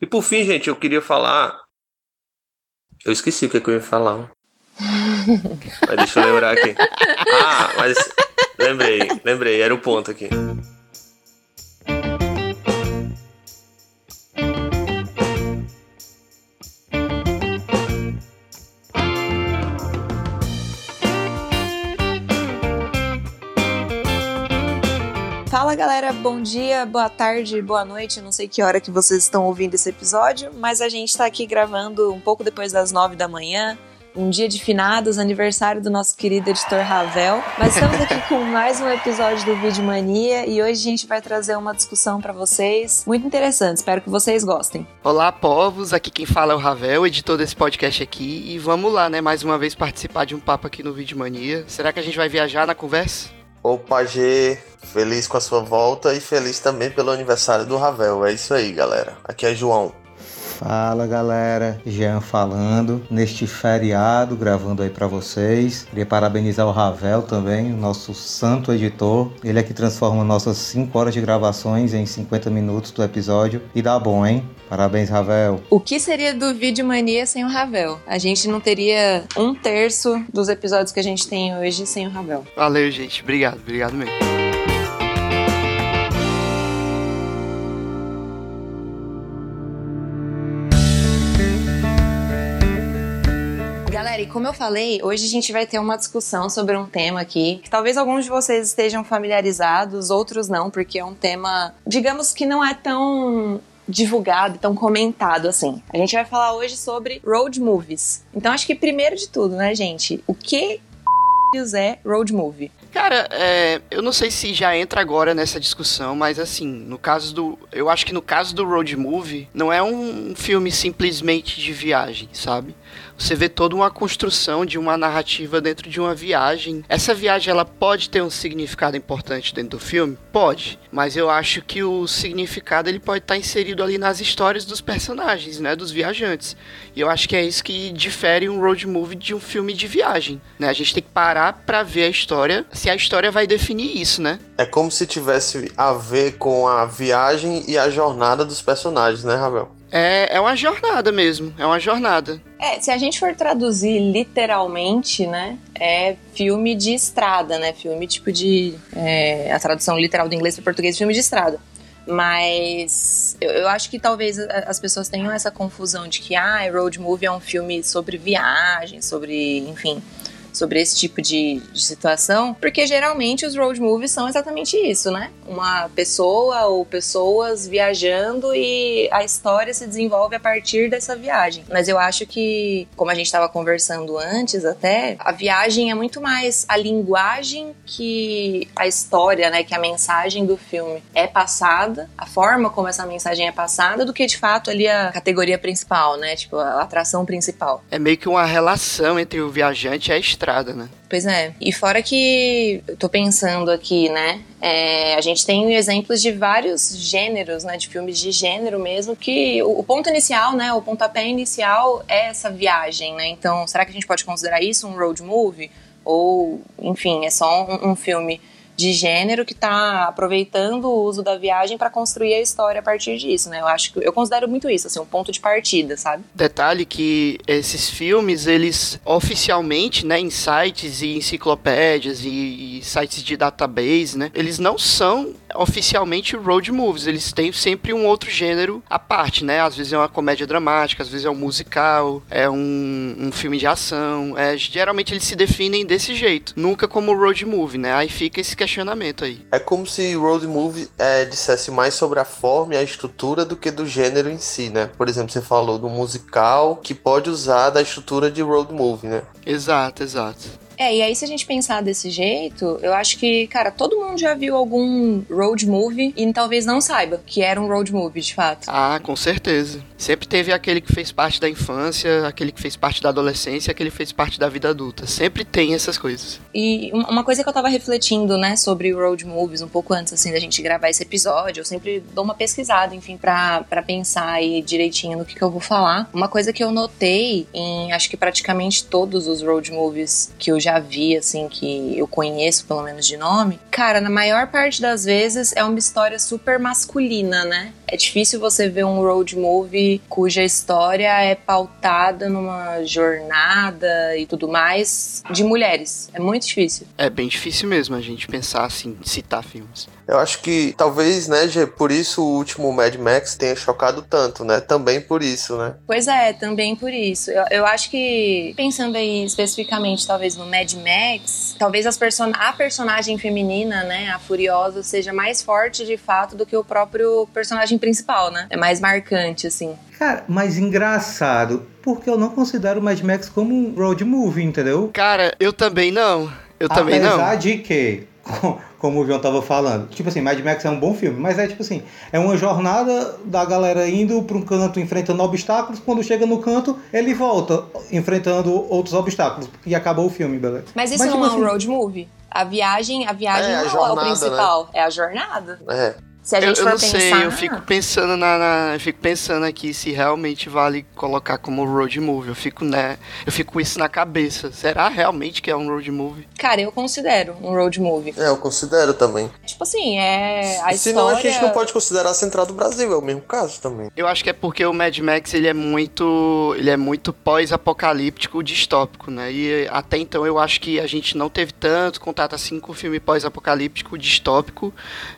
E por fim, gente, eu queria falar. Eu esqueci o que, é que eu ia falar. mas deixa eu lembrar aqui. Ah, mas lembrei, lembrei, era o ponto aqui. Galera, bom dia, boa tarde, boa noite. Não sei que hora que vocês estão ouvindo esse episódio, mas a gente está aqui gravando um pouco depois das nove da manhã. Um dia de finados, aniversário do nosso querido editor Ravel. Mas estamos aqui com mais um episódio do Vídeo Mania e hoje a gente vai trazer uma discussão para vocês muito interessante. Espero que vocês gostem. Olá, povos. Aqui quem fala é o Ravel, editor desse podcast aqui. E vamos lá, né? Mais uma vez participar de um papo aqui no Vídeo Mania. Será que a gente vai viajar na conversa? Opa, G, feliz com a sua volta e feliz também pelo aniversário do Ravel. É isso aí, galera. Aqui é João. Fala galera, Jean falando neste feriado, gravando aí para vocês. Queria parabenizar o Ravel também, o nosso santo editor. Ele é que transforma nossas 5 horas de gravações em 50 minutos do episódio e dá bom, hein? Parabéns, Ravel. O que seria do Vídeo Mania sem o Ravel? A gente não teria um terço dos episódios que a gente tem hoje sem o Ravel. Valeu, gente. Obrigado, obrigado mesmo. Galera, e como eu falei, hoje a gente vai ter uma discussão sobre um tema aqui que talvez alguns de vocês estejam familiarizados, outros não, porque é um tema, digamos que não é tão divulgado, tão comentado assim. A gente vai falar hoje sobre road movies. Então acho que primeiro de tudo, né, gente, o que é road movie? Cara, é, eu não sei se já entra agora nessa discussão, mas assim, no caso do. Eu acho que no caso do road movie, não é um filme simplesmente de viagem, sabe? Você vê toda uma construção de uma narrativa dentro de uma viagem. Essa viagem ela pode ter um significado importante dentro do filme? Pode, mas eu acho que o significado ele pode estar inserido ali nas histórias dos personagens, né, dos viajantes. E eu acho que é isso que difere um road movie de um filme de viagem, né? A gente tem que parar para ver a história, se a história vai definir isso, né? É como se tivesse a ver com a viagem e a jornada dos personagens, né, Ravel? É, é uma jornada mesmo, é uma jornada. É, se a gente for traduzir literalmente, né, é filme de estrada, né, filme tipo de... É, a tradução literal do inglês para português, filme de estrada. Mas eu, eu, acho que talvez as pessoas tenham essa confusão de que, ah, road movie é um filme sobre viagem, sobre, enfim sobre esse tipo de, de situação, porque geralmente os road movies são exatamente isso, né? Uma pessoa ou pessoas viajando e a história se desenvolve a partir dessa viagem. Mas eu acho que, como a gente estava conversando antes até, a viagem é muito mais a linguagem que a história, né, que a mensagem do filme é passada, a forma como essa mensagem é passada, do que de fato ali a categoria principal, né? Tipo, a atração principal. É meio que uma relação entre o viajante e a estrada né? Pois é. E fora que eu tô pensando aqui, né? É, a gente tem exemplos de vários gêneros, né? De filmes de gênero mesmo, que o, o, ponto inicial, né? O pontapé inicial é essa viagem, né? Então, será que a gente pode considerar isso um road movie? Ou, enfim, é só um, um filme de gênero que está aproveitando o uso da viagem para construir a história a partir disso, né? Eu acho que eu considero muito isso, assim, um ponto de partida, sabe? Detalhe que esses filmes, eles oficialmente, né, em sites e enciclopédias e, e sites de database, né, eles não são oficialmente road movies, eles têm sempre um outro gênero à parte, né? Às vezes é uma comédia dramática, às vezes é um musical, é um, um filme de ação, é, geralmente eles se definem desse jeito, nunca como road movie, né? Aí fica esse questionamento aí. É como se road movie é, dissesse mais sobre a forma e a estrutura do que do gênero em si, né? Por exemplo, você falou do musical que pode usar da estrutura de road movie, né? Exato, exato. É, e aí se a gente pensar desse jeito, eu acho que, cara, todo mundo já viu algum road movie e talvez não saiba que era um road movie, de fato. Ah, com certeza. Sempre teve aquele que fez parte da infância, aquele que fez parte da adolescência, aquele que fez parte da vida adulta. Sempre tem essas coisas. E uma coisa que eu tava refletindo, né, sobre road movies um pouco antes, assim, da gente gravar esse episódio, eu sempre dou uma pesquisada, enfim, pra, pra pensar aí direitinho no que, que eu vou falar. Uma coisa que eu notei em, acho que praticamente todos os road movies que eu já vi, assim, que eu conheço pelo menos de nome, cara, na maior parte das vezes é uma história super masculina, né? É difícil você ver um road movie cuja história é pautada numa jornada e tudo mais de mulheres. É muito difícil. É bem difícil mesmo a gente pensar assim, citar filmes. Eu acho que talvez, né, Gê, por isso o último Mad Max tenha chocado tanto, né? Também por isso, né? Pois é, também por isso. Eu, eu acho que, pensando aí especificamente, talvez no Mad Max, talvez as person a personagem feminina, né, a Furiosa, seja mais forte de fato do que o próprio personagem principal, né? É mais marcante, assim. Cara, mas engraçado, porque eu não considero o Mad Max como um road movie, entendeu? Cara, eu também não. Eu também não. Apesar de que, como o João tava falando, tipo assim, Mad Max é um bom filme, mas é tipo assim, é uma jornada da galera indo para um canto enfrentando obstáculos, quando chega no canto, ele volta enfrentando outros obstáculos e acabou o filme, beleza? Mas isso mas, não tipo é um assim, road movie? A viagem, a viagem é, não a jornada, é o principal, né? é a jornada. É. Se a gente eu, for eu não pensar... sei, eu fico pensando na, na, eu fico pensando aqui se realmente vale colocar como road movie. Eu fico, né, eu fico com isso na cabeça. Será realmente que é um road movie? Cara, eu considero um road movie. É, eu considero também. Tipo assim, é a se história... não, a gente não pode considerar a Central do Brasil, é o mesmo caso também. Eu acho que é porque o Mad Max, ele é muito, ele é muito pós-apocalíptico, distópico, né? E até então eu acho que a gente não teve tanto contato assim com o filme pós-apocalíptico, distópico,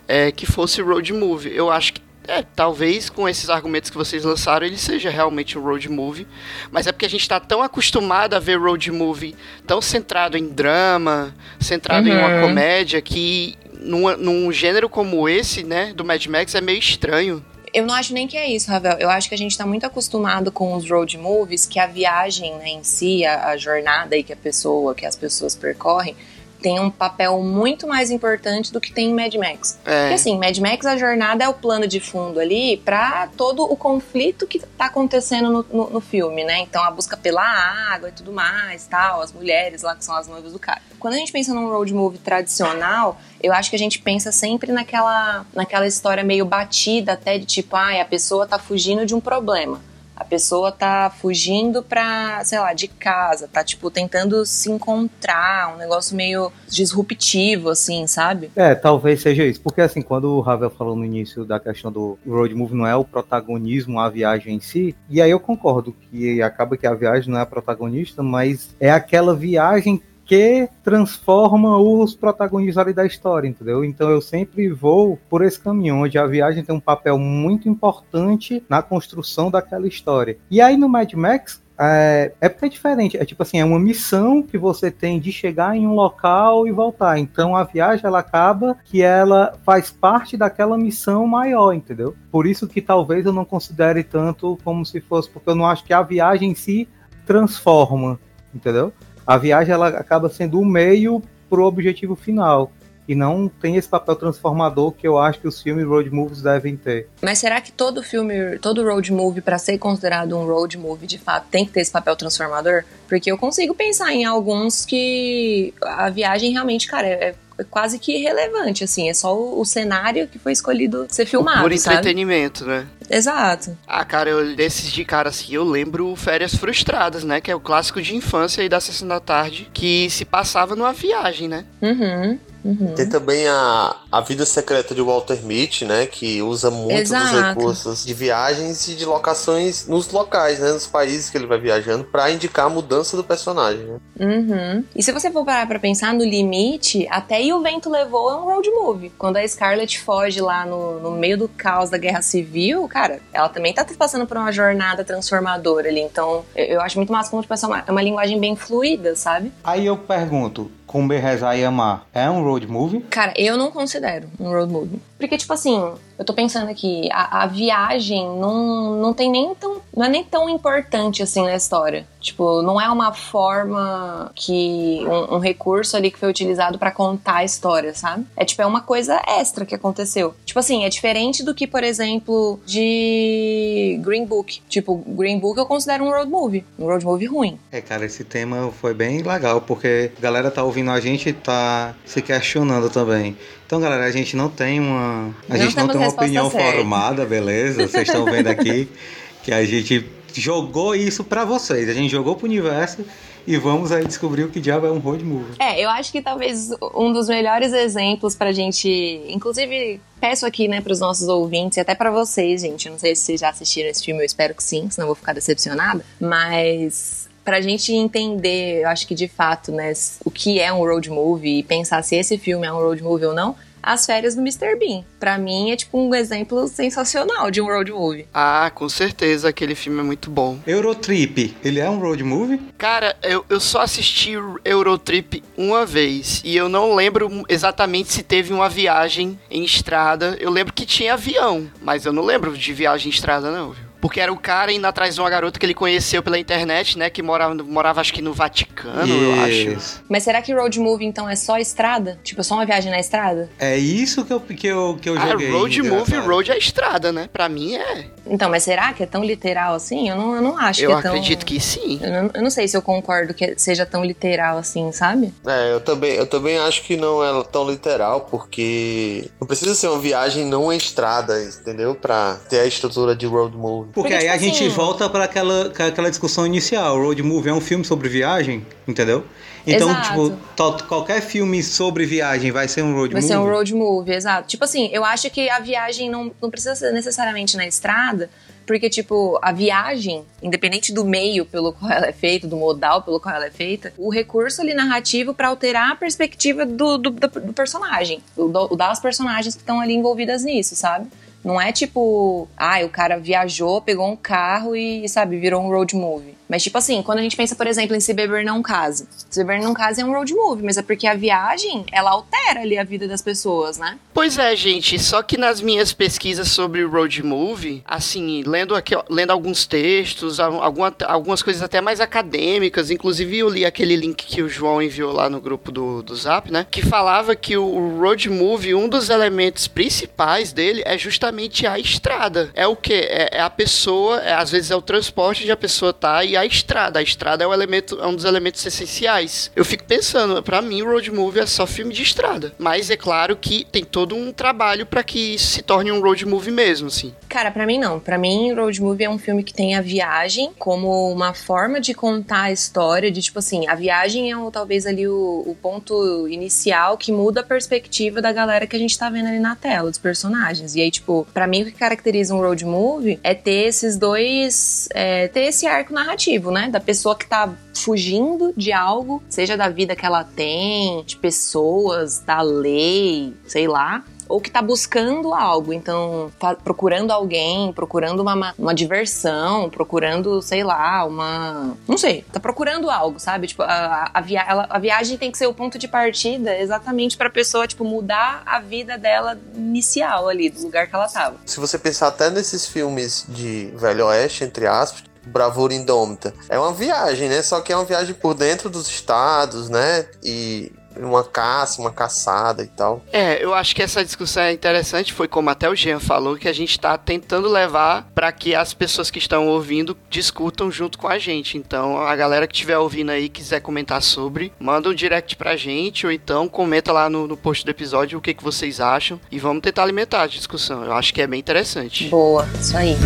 é, que fosse road movie. Eu acho que é, talvez com esses argumentos que vocês lançaram ele seja realmente um road movie, mas é porque a gente está tão acostumado a ver road movie tão centrado em drama, centrado uhum. em uma uhum. comédia, que num, num gênero como esse, né, do Mad Max é meio estranho. Eu não acho nem que é isso, Ravel. Eu acho que a gente está muito acostumado com os road movies, que a viagem né, em si, a, a jornada aí que a pessoa, que as pessoas percorrem, tem um papel muito mais importante do que tem em Mad Max. É. Porque assim, Mad Max, a jornada é o plano de fundo ali para todo o conflito que tá acontecendo no, no, no, filme, né? Então a busca pela água e tudo mais, tal, as mulheres lá que são as noivas do cara. Quando a gente pensa num road movie tradicional, eu acho que a gente pensa sempre naquela, naquela história meio batida até de tipo, ah, a pessoa tá fugindo de um problema. A pessoa tá fugindo pra, sei lá, de casa, tá, tipo, tentando se encontrar, um negócio meio disruptivo, assim, sabe? É, talvez seja isso. Porque, assim, quando o Ravel falou no início da questão do road movie não é o protagonismo, a viagem em si, e aí eu concordo que acaba que a viagem não é a protagonista, mas é aquela viagem que transforma os protagonistas ali da história, entendeu? Então eu sempre vou por esse caminho, onde a viagem tem um papel muito importante na construção daquela história. E aí no Mad Max, é, é porque é diferente. É tipo assim, é uma missão que você tem de chegar em um local e voltar. Então a viagem ela acaba que ela faz parte daquela missão maior, entendeu? Por isso que talvez eu não considere tanto como se fosse, porque eu não acho que a viagem em si transforma, entendeu? A viagem ela acaba sendo o meio para o objetivo final e não tem esse papel transformador que eu acho que os filmes road movies devem ter. Mas será que todo filme, todo road movie para ser considerado um road movie de fato tem que ter esse papel transformador? Porque eu consigo pensar em alguns que a viagem realmente, cara, é quase que irrelevante, assim. É só o, o cenário que foi escolhido ser filmado. Por entretenimento, sabe? né? Exato. Ah, cara, eu, desses de cara assim, eu lembro Férias Frustradas, né? Que é o clássico de infância aí da sessão da tarde, que se passava numa viagem, né? Uhum. Uhum. Tem também a, a Vida Secreta de Walter Mitty, né? Que usa muito Exato. dos recursos de viagens e de locações nos locais, né? Nos países que ele vai viajando, para indicar a mudança do personagem. Né? Uhum. E se você for parar pra pensar no limite, até E o Vento Levou é um road movie. Quando a Scarlett foge lá no, no meio do caos da Guerra Civil, cara, ela também tá passando por uma jornada transformadora ali. Então, eu, eu acho muito massa como tipo, é uma, é uma linguagem bem fluida, sabe? Aí eu pergunto, Comer, Rezar e Amar é um road movie? Cara, eu não considero um road movie. Porque, tipo assim, eu tô pensando aqui, a, a, viagem não, não tem nem tão. não é nem tão importante assim na história. Tipo, não é uma forma que. um, um recurso ali que foi utilizado para contar a história, sabe? É tipo, é uma coisa extra que aconteceu. Tipo assim, é diferente do que, por exemplo, de Green Book. Tipo, Green Book eu considero um road movie. Um road movie ruim. É, cara, esse tema foi bem legal, porque a galera tá ouvindo a gente e tá se questionando também. Então, galera, a gente não tem uma. A não gente não tem uma opinião certa. formada, beleza? Vocês estão vendo aqui que a gente jogou isso para vocês. A gente jogou pro universo e vamos aí descobrir o que diabo é um road movie. É, eu acho que talvez um dos melhores exemplos pra gente, inclusive peço aqui, né, pros nossos ouvintes e até para vocês, gente, não sei se vocês já assistiram esse filme, eu espero que sim, senão eu vou ficar decepcionada, mas pra gente entender, eu acho que de fato, né, o que é um road movie e pensar se esse filme é um road movie ou não, as Férias do Mr. Bean. Pra mim é tipo um exemplo sensacional de um road movie. Ah, com certeza, aquele filme é muito bom. Eurotrip, ele é um road movie? Cara, eu, eu só assisti Eurotrip uma vez e eu não lembro exatamente se teve uma viagem em estrada. Eu lembro que tinha avião, mas eu não lembro de viagem em estrada não, viu? Porque era o cara indo atrás de uma garota que ele conheceu pela internet, né? Que morava, morava acho que no Vaticano, eu acho. Mas será que road movie então é só estrada? Tipo, só uma viagem na estrada? É isso que eu, que eu, que eu Ah, joguei. road engraçado. movie, road é estrada, né? Pra mim é. Então, mas será que é tão literal assim? Eu não, eu não acho eu que é tão... acredito que sim. Eu não, eu não sei se eu concordo que seja tão literal assim, sabe? É, eu também, eu também acho que não é tão literal, porque não precisa ser uma viagem não estrada, entendeu? Pra ter a estrutura de road movie. Porque Porque, aí tipo a gente assim- volta para aquela, aquela discussão inicial. O road movie é um filme sobre viagem, entendeu? Então, Exato. tipo, qualquer filme sobre viagem vai ser um road Vai movie. ser um road movie, exato. Tipo assim, eu acho que a viagem não, não precisa ser necessariamente na estrada, porque, tipo, a viagem, independente do meio pelo qual ela é feita, do modal pelo qual ela é feita, o recurso ali narrativo pra alterar a perspectiva do, do, do- personagem, do- das personagens que estão ali envolvidas nisso, sabe? Não é tipo, ah, o cara viajou, pegou um carro e, sabe, virou um road movie. Mas, tipo assim, quando a gente pensa, por exemplo, em Se Beber Não Case. Se Beber Não Case é um road movie, mas é porque a viagem, ela altera ali a vida das pessoas, né? Pois é, gente, só que nas minhas pesquisas sobre road movie, assim, lendo aqui, lendo alguns textos, al- alguma, algumas coisas até mais acadêmicas, inclusive eu li aquele link que o João enviou lá no grupo do, do Zap, né? Que falava que o road movie, um dos elementos principais dele é justamente a estrada. É o quê? É, é a pessoa, é, às vezes é o transporte onde a pessoa tá e a estrada. A estrada é, o elemento, é um dos elementos essenciais. Eu fico pensando, pra mim, road movie é só filme de estrada. Mas é claro que tem todo um trabalho pra que isso se torne um road movie mesmo, assim. Cara, pra mim não. Pra mim, road movie é um filme que tem a viagem como uma forma de contar a história, de tipo assim, a viagem é o, talvez ali o, o ponto inicial que muda a perspectiva da galera que a gente tá vendo ali na tela, dos personagens. E aí, tipo, pra mim o que caracteriza um road movie é ter esses dois, é, ter esse arco narrativo, né? Da pessoa que tá fugindo de algo, seja da vida que ela tem, de pessoas, da lei, sei lá, ou que tá buscando algo, então fa- procurando alguém, procurando uma, ma- uma diversão, procurando, sei lá, uma. Não sei, tá procurando algo, sabe? Tipo, a, a, via- ela- a viagem tem que ser o ponto de partida exatamente pra pessoa, tipo, mudar a vida dela inicial ali, do lugar que ela tava. Se você pensar até nesses filmes de Velho Oeste, entre aspas, Bravura Indômita, é uma viagem, né? Só que é uma viagem por dentro dos estados, né? E uma caça, uma caçada e tal. É, eu acho que essa discussão é interessante, foi como até o Jean falou, que a gente está tentando levar para que as pessoas que estão ouvindo discutam junto com a gente. Então, a galera que estiver ouvindo aí quiser comentar sobre, manda um direct pra gente, ou então comenta lá no, no post do episódio o que, que vocês acham e vamos tentar alimentar a discussão. Eu acho que é bem interessante. Boa, isso aí.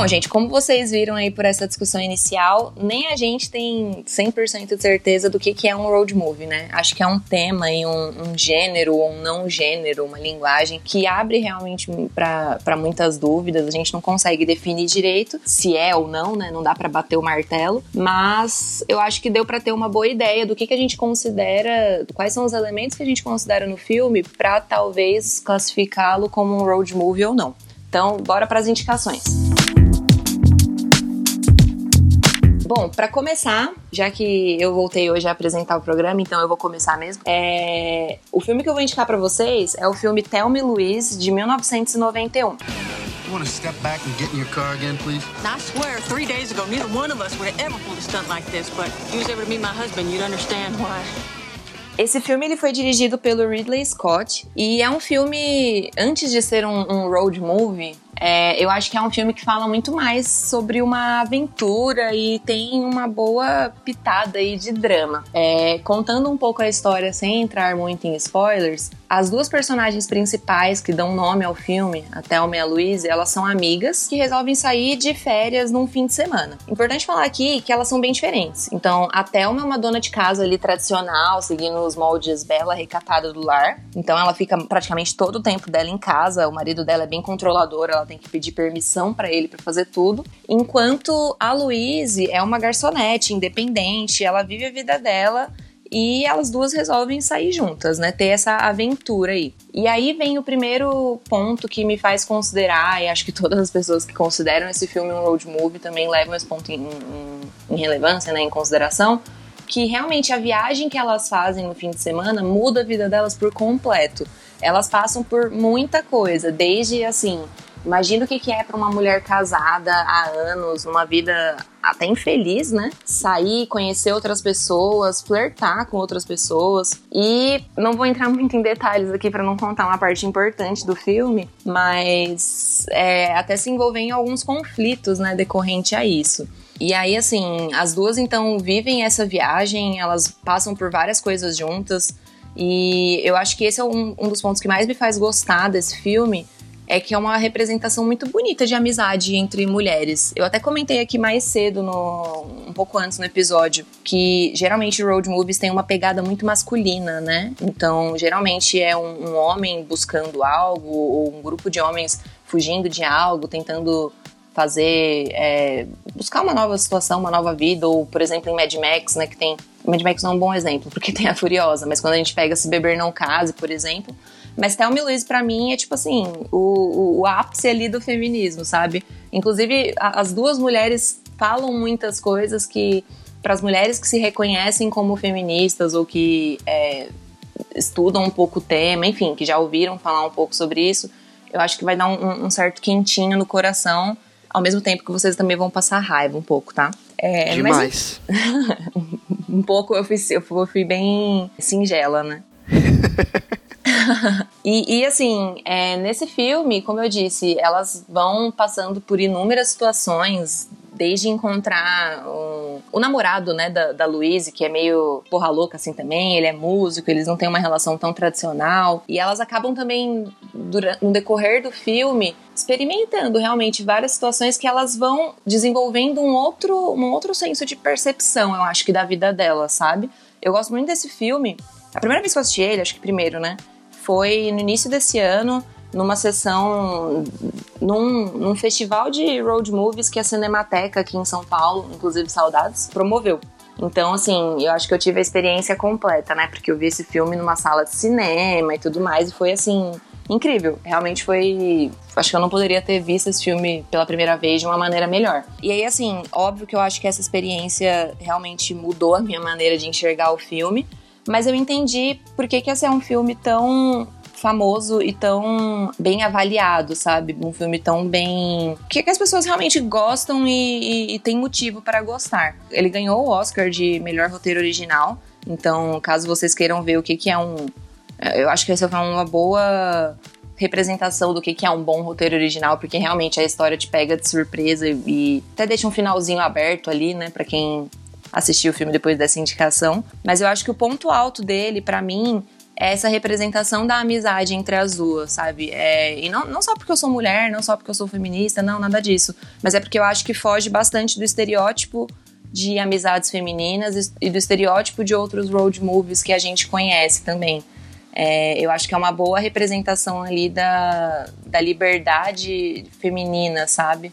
Bom, gente, como vocês viram aí por essa discussão inicial, nem a gente tem 100% de certeza do que, que é um road movie, né? Acho que é um tema e um, um gênero ou um não gênero, uma linguagem que abre realmente para muitas dúvidas. A gente não consegue definir direito se é ou não, né? Não dá para bater o martelo, mas eu acho que deu para ter uma boa ideia do que, que a gente considera, quais são os elementos que a gente considera no filme para talvez classificá-lo como um road movie ou não. Então, bora para as indicações. Bom, para começar, já que eu voltei hoje a apresentar o programa, então eu vou começar mesmo. É... O filme que eu vou indicar para vocês é o filme Tell Me Louise, de 1991. You want to step back and get in your car again, please? I swear, three days ago, neither one of us would have ever pulled a stunt like this. But if you was ever to meet my husband, you'd understand why. Esse filme ele foi dirigido pelo Ridley Scott e é um filme, antes de ser um, um road movie, é, eu acho que é um filme que fala muito mais sobre uma aventura e tem uma boa pitada aí de drama. É, contando um pouco a história sem entrar muito em spoilers, as duas personagens principais que dão nome ao filme, a Thelma e a Louise, elas são amigas que resolvem sair de férias num fim de semana. Importante falar aqui que elas são bem diferentes. Então, a Thelma é uma dona de casa ali tradicional, seguindo os moldes bela, recatada do lar. Então, ela fica praticamente todo o tempo dela em casa. O marido dela é bem controlador, ela tem que pedir permissão para ele para fazer tudo. Enquanto a Louise é uma garçonete independente, ela vive a vida dela e elas duas resolvem sair juntas, né? Ter essa aventura aí. E aí vem o primeiro ponto que me faz considerar, e acho que todas as pessoas que consideram esse filme um road movie também levam esse ponto em, em, em relevância, né? Em consideração, que realmente a viagem que elas fazem no fim de semana muda a vida delas por completo. Elas passam por muita coisa, desde assim Imagina o que é para uma mulher casada há anos, numa vida até infeliz, né? Sair, conhecer outras pessoas, flertar com outras pessoas. E não vou entrar muito em detalhes aqui para não contar uma parte importante do filme, mas é, até se envolver em alguns conflitos, né, decorrente a isso. E aí, assim, as duas então vivem essa viagem, elas passam por várias coisas juntas. E eu acho que esse é um, um dos pontos que mais me faz gostar desse filme, é que é uma representação muito bonita de amizade entre mulheres. Eu até comentei aqui mais cedo, no, um pouco antes no episódio, que geralmente road movies tem uma pegada muito masculina, né? Então, geralmente é um, um homem buscando algo, ou um grupo de homens fugindo de algo, tentando fazer é, buscar uma nova situação, uma nova vida, ou por exemplo em Mad Max, né, que tem Mad Max não é um bom exemplo, porque tem a Furiosa, mas quando a gente pega Se Beber Não Case, por exemplo, mas Thelma e Luiz, pra mim, é tipo assim, o, o, o ápice ali do feminismo, sabe? Inclusive, a, as duas mulheres falam muitas coisas que, para as mulheres que se reconhecem como feministas ou que é, estudam um pouco o tema, enfim, que já ouviram falar um pouco sobre isso, eu acho que vai dar um, um certo quentinho no coração, ao mesmo tempo que vocês também vão passar raiva um pouco, tá? É, Demais. Mas, um pouco eu fui, eu fui bem singela, né? e, e, assim, é, nesse filme, como eu disse, elas vão passando por inúmeras situações desde encontrar um, o namorado, né, da, da Louise, que é meio porra louca assim também, ele é músico, eles não têm uma relação tão tradicional, e elas acabam também, durante, no decorrer do filme, experimentando realmente várias situações que elas vão desenvolvendo um outro, um outro senso de percepção, eu acho que da vida delas, sabe? Eu gosto muito desse filme. A primeira vez que eu assisti ele, acho que primeiro, né? Foi no início desse ano, numa sessão, num, num festival de road movies que a Cinemateca aqui em São Paulo, inclusive Saudades, promoveu. Então, assim, eu acho que eu tive a experiência completa, né? Porque eu vi esse filme numa sala de cinema e tudo mais, e foi assim, incrível. Realmente foi. Acho que eu não poderia ter visto esse filme pela primeira vez de uma maneira melhor. E aí, assim, óbvio que eu acho que essa experiência realmente mudou a minha maneira de enxergar o filme. Mas eu entendi por que, que esse é um filme tão famoso e tão bem avaliado, sabe? Um filme tão bem. que, que as pessoas realmente gostam e, e, e tem motivo para gostar. Ele ganhou o Oscar de melhor roteiro original. Então, caso vocês queiram ver o que, que é um. Eu acho que essa foi uma boa representação do que, que é um bom roteiro original, porque realmente a história te pega de surpresa e até deixa um finalzinho aberto ali, né, para quem assistir o filme depois dessa indicação. Mas eu acho que o ponto alto dele, para mim, é essa representação da amizade entre as duas, sabe? É, e não, não só porque eu sou mulher, não só porque eu sou feminista, não, nada disso. Mas é porque eu acho que foge bastante do estereótipo de amizades femininas e do estereótipo de outros road movies que a gente conhece também. É, eu acho que é uma boa representação ali da, da liberdade feminina, sabe?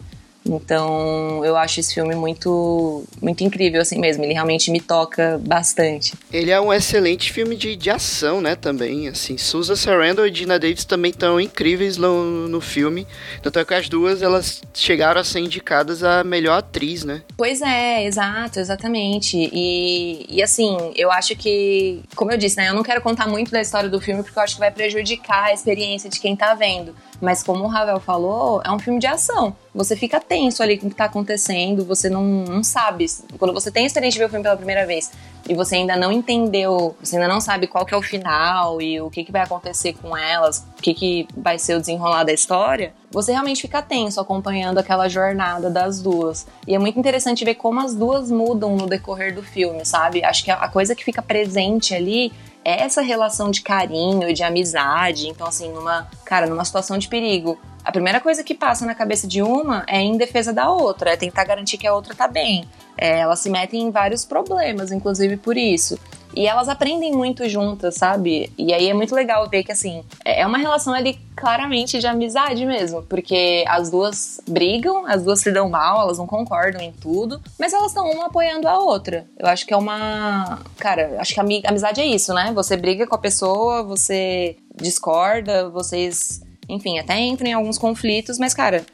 Então, eu acho esse filme muito muito incrível assim mesmo, ele realmente me toca bastante. Ele é um excelente filme de, de ação, né, também, assim, Susan Sarandon e Dina Davis também estão incríveis no, no filme, tanto é que as duas, elas chegaram a ser indicadas a melhor atriz, né? Pois é, exato, exatamente, e, e assim, eu acho que, como eu disse, né, eu não quero contar muito da história do filme porque eu acho que vai prejudicar a experiência de quem tá vendo, mas como o Ravel falou, é um filme de ação. Você fica tenso ali com o que tá acontecendo, você não, não sabe. Quando você tem a experiência de ver o filme pela primeira vez e você ainda não entendeu, você ainda não sabe qual que é o final e o que, que vai acontecer com elas, o que, que vai ser o desenrolar da história, você realmente fica tenso acompanhando aquela jornada das duas. E é muito interessante ver como as duas mudam no decorrer do filme, sabe? Acho que a coisa que fica presente ali essa relação de carinho, de amizade. Então, assim, numa, cara, numa situação de perigo, a primeira coisa que passa na cabeça de uma é em defesa da outra, é tentar garantir que a outra tá bem. É, elas se metem em vários problemas, inclusive por isso. E elas aprendem muito juntas, sabe? E aí é muito legal ver que, assim, é uma relação ali claramente de amizade mesmo. Porque as duas brigam, as duas se dão mal, elas não concordam em tudo, mas elas estão uma apoiando a outra. Eu acho que é uma. Cara, acho que amizade é isso, né? Você briga com a pessoa, você discorda, vocês. Enfim, até entram em alguns conflitos, mas, cara,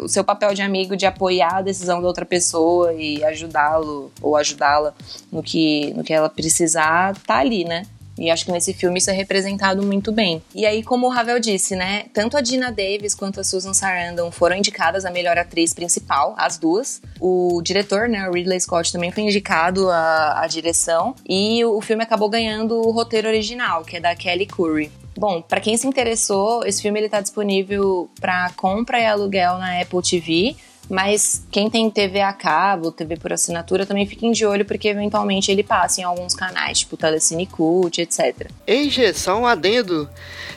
o seu papel de amigo de apoiar a decisão da outra pessoa e ajudá-lo ou ajudá-la no que, no que ela precisar, tá ali, né? E acho que nesse filme isso é representado muito bem. E aí, como o Ravel disse, né? Tanto a Dina Davis quanto a Susan Sarandon foram indicadas a melhor atriz principal, as duas. O diretor, né, o Ridley Scott, também foi indicado a, a direção. E o filme acabou ganhando o roteiro original, que é da Kelly Curry. Bom, para quem se interessou, esse filme ele tá disponível para compra e aluguel na Apple TV. Mas quem tem TV a cabo, TV por assinatura, também fiquem de olho, porque eventualmente ele passa em alguns canais, tipo Telecine Cult, etc. Ei, Gê, só um adendo.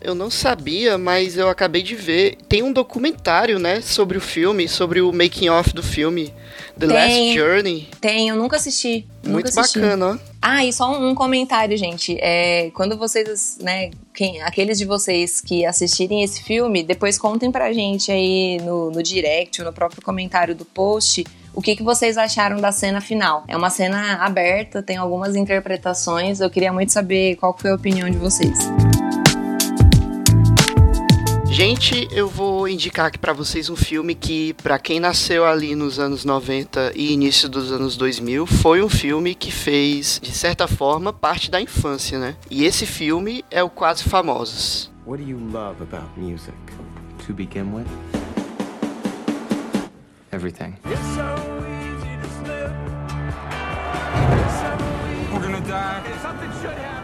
Eu não sabia, mas eu acabei de ver. Tem um documentário, né, sobre o filme, sobre o making off do filme. The tem, Last Journey. Tem, eu nunca assisti. Muito nunca assisti. bacana, ó. Ah, e só um, comentário, gente. É, quando vocês, né, quem, aqueles de vocês que assistirem esse filme, depois contem pra gente aí no, no direct ou no próprio comentário do post o que, que vocês acharam da cena final. É uma cena aberta, tem algumas interpretações. Eu queria muito saber qual foi a opinião de vocês. Gente, eu vou indicar aqui para vocês um filme que, para quem nasceu ali nos anos 90 e início dos anos 2000, foi um filme que fez, de certa forma, parte da infância, né? E esse filme é o Quase Famosos. What do you love about music to begin with? Everything. We're gonna die.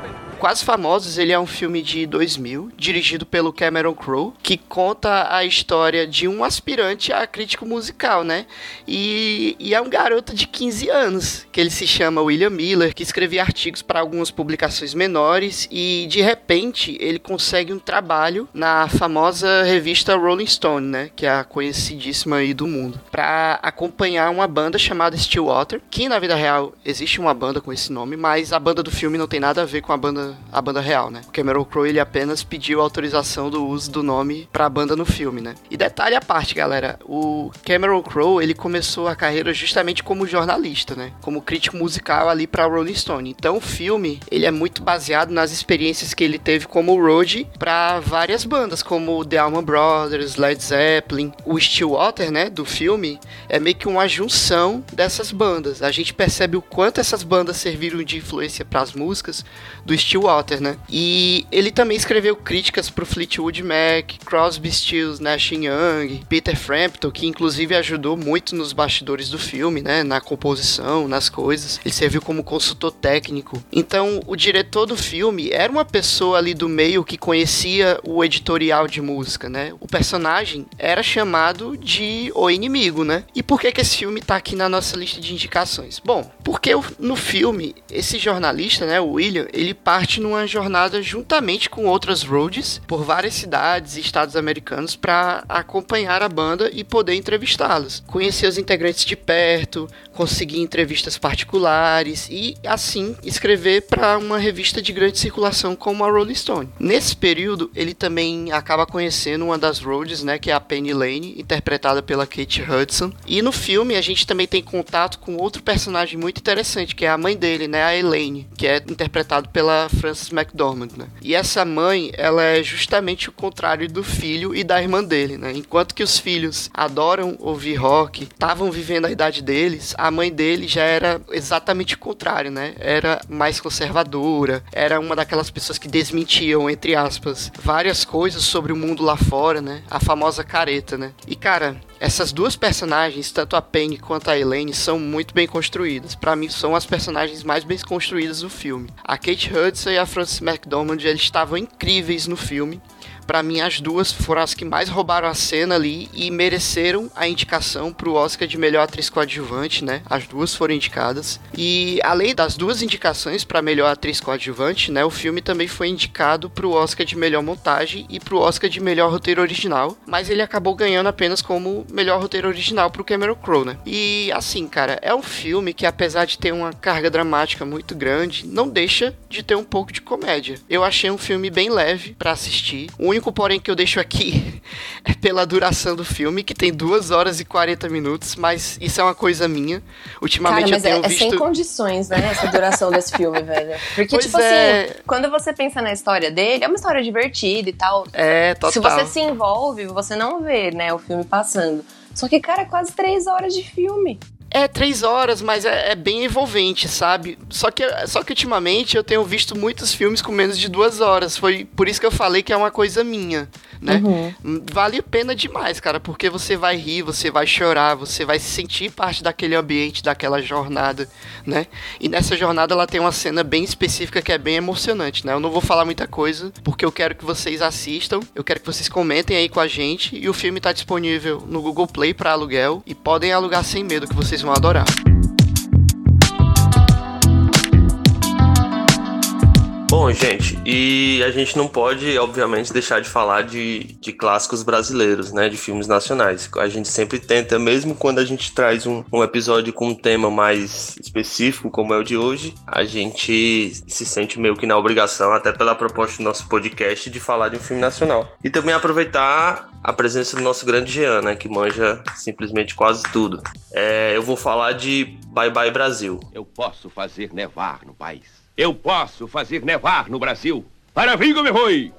Quase Famosos, ele é um filme de 2000, dirigido pelo Cameron Crowe, que conta a história de um aspirante a crítico musical, né? E, e, é um garoto de 15 anos, que ele se chama William Miller, que escrevia artigos para algumas publicações menores e de repente ele consegue um trabalho na famosa revista Rolling Stone, né? Que é a conhecidíssima aí do mundo, para acompanhar uma banda chamada Stillwater, que na vida real existe uma banda com esse nome, mas a banda do filme não tem nada a ver com a banda a banda real, né? O Cameron Crowe ele apenas pediu autorização do uso do nome para a banda no filme, né? E detalhe à parte, galera, o Cameron Crowe ele começou a carreira justamente como jornalista, né? Como crítico musical ali para Rolling Stone. Então o filme ele é muito baseado nas experiências que ele teve como road para várias bandas, como The Allman Brothers, Led Zeppelin, o Stillwater, né? Do filme é meio que uma junção dessas bandas. A gente percebe o quanto essas bandas serviram de influência para as músicas do Stillwater, né? E ele também escreveu críticas pro Fleetwood Mac, Crosby, Stills, Nash Young, Peter Frampton, que inclusive ajudou muito nos bastidores do filme, né? Na composição, nas coisas. Ele serviu como consultor técnico. Então, o diretor do filme era uma pessoa ali do meio que conhecia o editorial de música, né? O personagem era chamado de O Inimigo, né? E por que que esse filme tá aqui na nossa lista de indicações? Bom, porque no filme, esse jornalista, né, o William, ele parte numa jornada juntamente com outras roads por várias cidades e estados americanos para acompanhar a banda e poder entrevistá-los. Conhecer os integrantes de perto, conseguir entrevistas particulares e assim escrever para uma revista de grande circulação como a Rolling Stone. Nesse período, ele também acaba conhecendo uma das roads, né, que é a Penny Lane, interpretada pela Kate Hudson. E no filme a gente também tem contato com outro personagem muito interessante, que é a mãe dele, né, a Elaine, que é interpretado pela Frances McDormand, né? E essa mãe, ela é justamente o contrário do filho e da irmã dele, né? Enquanto que os filhos adoram ouvir rock, estavam vivendo a idade deles, a mãe dele já era exatamente o contrário, né? Era mais conservadora, era uma daquelas pessoas que desmentiam, entre aspas, várias coisas sobre o mundo lá fora, né? A famosa careta, né? E cara, essas duas personagens, tanto a Penny quanto a Elaine, são muito bem construídas. Para mim, são as personagens mais bem construídas do filme. A Kate Hudson e a Frances McDormand eles estavam incríveis no filme Para mim, as duas foram as que mais roubaram a cena ali e mereceram a indicação pro Oscar de melhor atriz coadjuvante, né? As duas foram indicadas. E além das duas indicações para melhor atriz coadjuvante, né? O filme também foi indicado pro Oscar de melhor montagem e pro Oscar de melhor roteiro original, mas ele acabou ganhando apenas como melhor roteiro original pro Cameron Crowe, né? E assim, cara, é um filme que apesar de ter uma carga dramática muito grande, não deixa de ter um pouco de comédia. Eu achei um filme bem leve para assistir. O único porém que eu deixo aqui é pela duração do filme, que tem 2 horas e 40 minutos, mas isso é uma coisa minha. Ultimamente Cara, eu tenho é, visto é sem condições, né? Essa duração desse filme, velho. Porque, Pois tipo é. assim, quando você pensa na história dele, é uma história divertida e tal. É, total. Se você se envolve, você não vê, né, o filme passando. Só que, cara, é quase três horas de filme. É três horas, mas é, é bem envolvente, sabe? Só que, só que ultimamente eu tenho visto muitos filmes com menos de duas horas. Foi por isso que eu falei que é uma coisa minha, né? Vale a pena demais, cara, porque você vai rir, você vai chorar, você vai se sentir parte daquele ambiente, daquela jornada, né? E nessa jornada ela tem uma cena bem específica que é bem emocionante, né? Eu não vou falar muita coisa, porque eu quero que vocês assistam, eu quero que vocês comentem aí com a gente. E o filme tá disponível no Google Play para aluguel e podem alugar sem medo, que vocês vão adorar. Bom, gente, e a gente não pode, obviamente, deixar de falar de, de clássicos brasileiros, né? De filmes nacionais. A gente sempre tenta, mesmo quando a gente traz um, um episódio com um tema mais específico, como é o de hoje, a gente se sente meio que na obrigação, até pela proposta do nosso podcast, de falar de um filme nacional. E também aproveitar a presença do nosso grande Jean, né? Que manja simplesmente quase tudo. É, eu vou falar de Bye Bye Brasil. Eu posso fazer nevar no país. Eu posso fazer nevar no Brasil. Para Vigo me foi!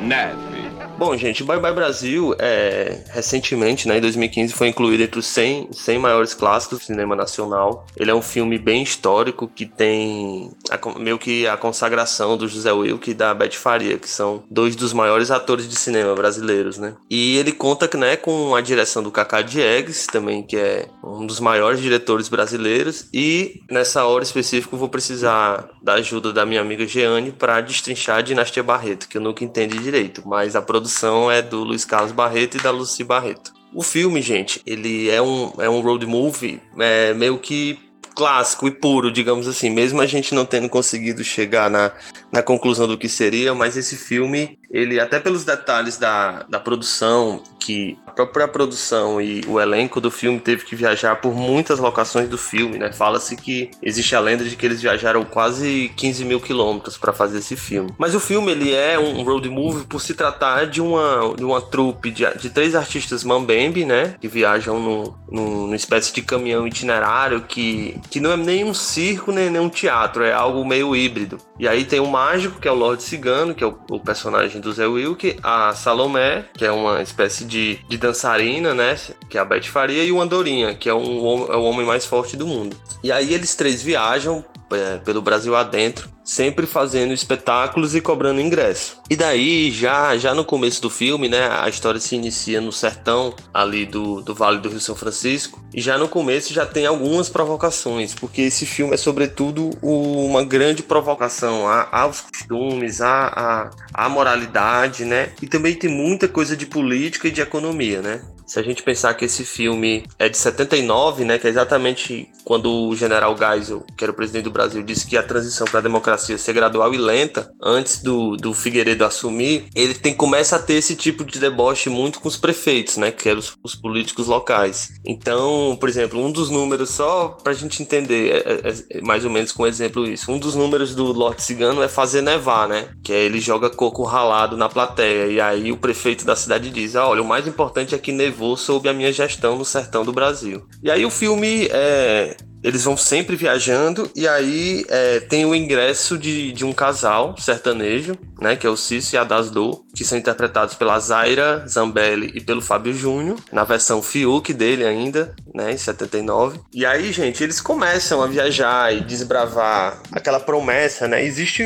Neve. Bom, gente, Bye Bye Brasil, é, recentemente, né, em 2015, foi incluído entre os 100, 100 maiores clássicos do cinema nacional. Ele é um filme bem histórico que tem a meio que a consagração do José Wilke e da Beth Faria, que são dois dos maiores atores de cinema brasileiros, né? E ele conta né, com a direção do Cacá Diegues, também, que é um dos maiores diretores brasileiros. E nessa hora específica vou precisar da ajuda da minha amiga Jeane para destrinchar a Dinastia Barreto, que eu nunca entendi direito, mas a produção é do Luiz Carlos Barreto e da Lucy Barreto. O filme, gente, ele é um, é um road movie é, meio que clássico e puro, digamos assim, mesmo a gente não tendo conseguido chegar na, na conclusão do que seria, mas esse filme, ele até pelos detalhes da, da produção, que a própria produção e o elenco do filme teve que viajar por muitas locações do filme, né? Fala-se que existe a lenda de que eles viajaram quase 15 mil quilômetros para fazer esse filme. Mas o filme, ele é um road movie por se tratar de uma, de uma trupe de, de três artistas mambembe, né? Que viajam num, numa espécie de caminhão itinerário que, que não é nem um circo, nem, nem um teatro, é algo meio híbrido. E aí tem o mágico, que é o Lorde Cigano, que é o, o personagem do Zé Wilke, a Salomé, que é uma espécie de, de dançarina, né? Que é a Beth Faria, e o Andorinha, que é, um, é o homem mais forte do mundo. E aí eles três viajam é, pelo Brasil adentro, sempre fazendo espetáculos e cobrando ingresso. E daí, já, já no começo do filme, né, a história se inicia no sertão ali do, do Vale do Rio São Francisco. E já no começo já tem algumas provocações, porque esse filme é sobretudo o- uma grande provocação a- aos costumes, à, à, à moralidade, né? E também tem muita coisa de política e de economia, né? Se a gente pensar que esse filme é de 79, né, que é exatamente quando o general Geisel, que era o presidente do Brasil, disse que a transição para a democracia ia ser gradual e lenta, antes do, do Figueiredo assumir, ele tem, começa a ter esse tipo de deboche muito com os prefeitos, né, que eram os, os políticos locais. Então, por exemplo, um dos números, só para a gente entender, é- é- é mais ou menos com um exemplo isso, um dos números do Lorde Cigano é fazer nevar, né, que é ele joga coco ralado na plateia, e aí o prefeito da cidade diz, ah, olha, o mais importante é que nevou sob a minha gestão no sertão do Brasil. E aí o filme é, eles vão sempre viajando e aí é, tem o ingresso de, de um casal sertanejo, né, que é o Cício e a Dasdor, que são interpretados pela Zaira Zambelli e pelo Fábio Júnior, na versão Fiuk dele ainda, né, em 79. E aí, gente, eles começam a viajar e desbravar aquela promessa, né? Existe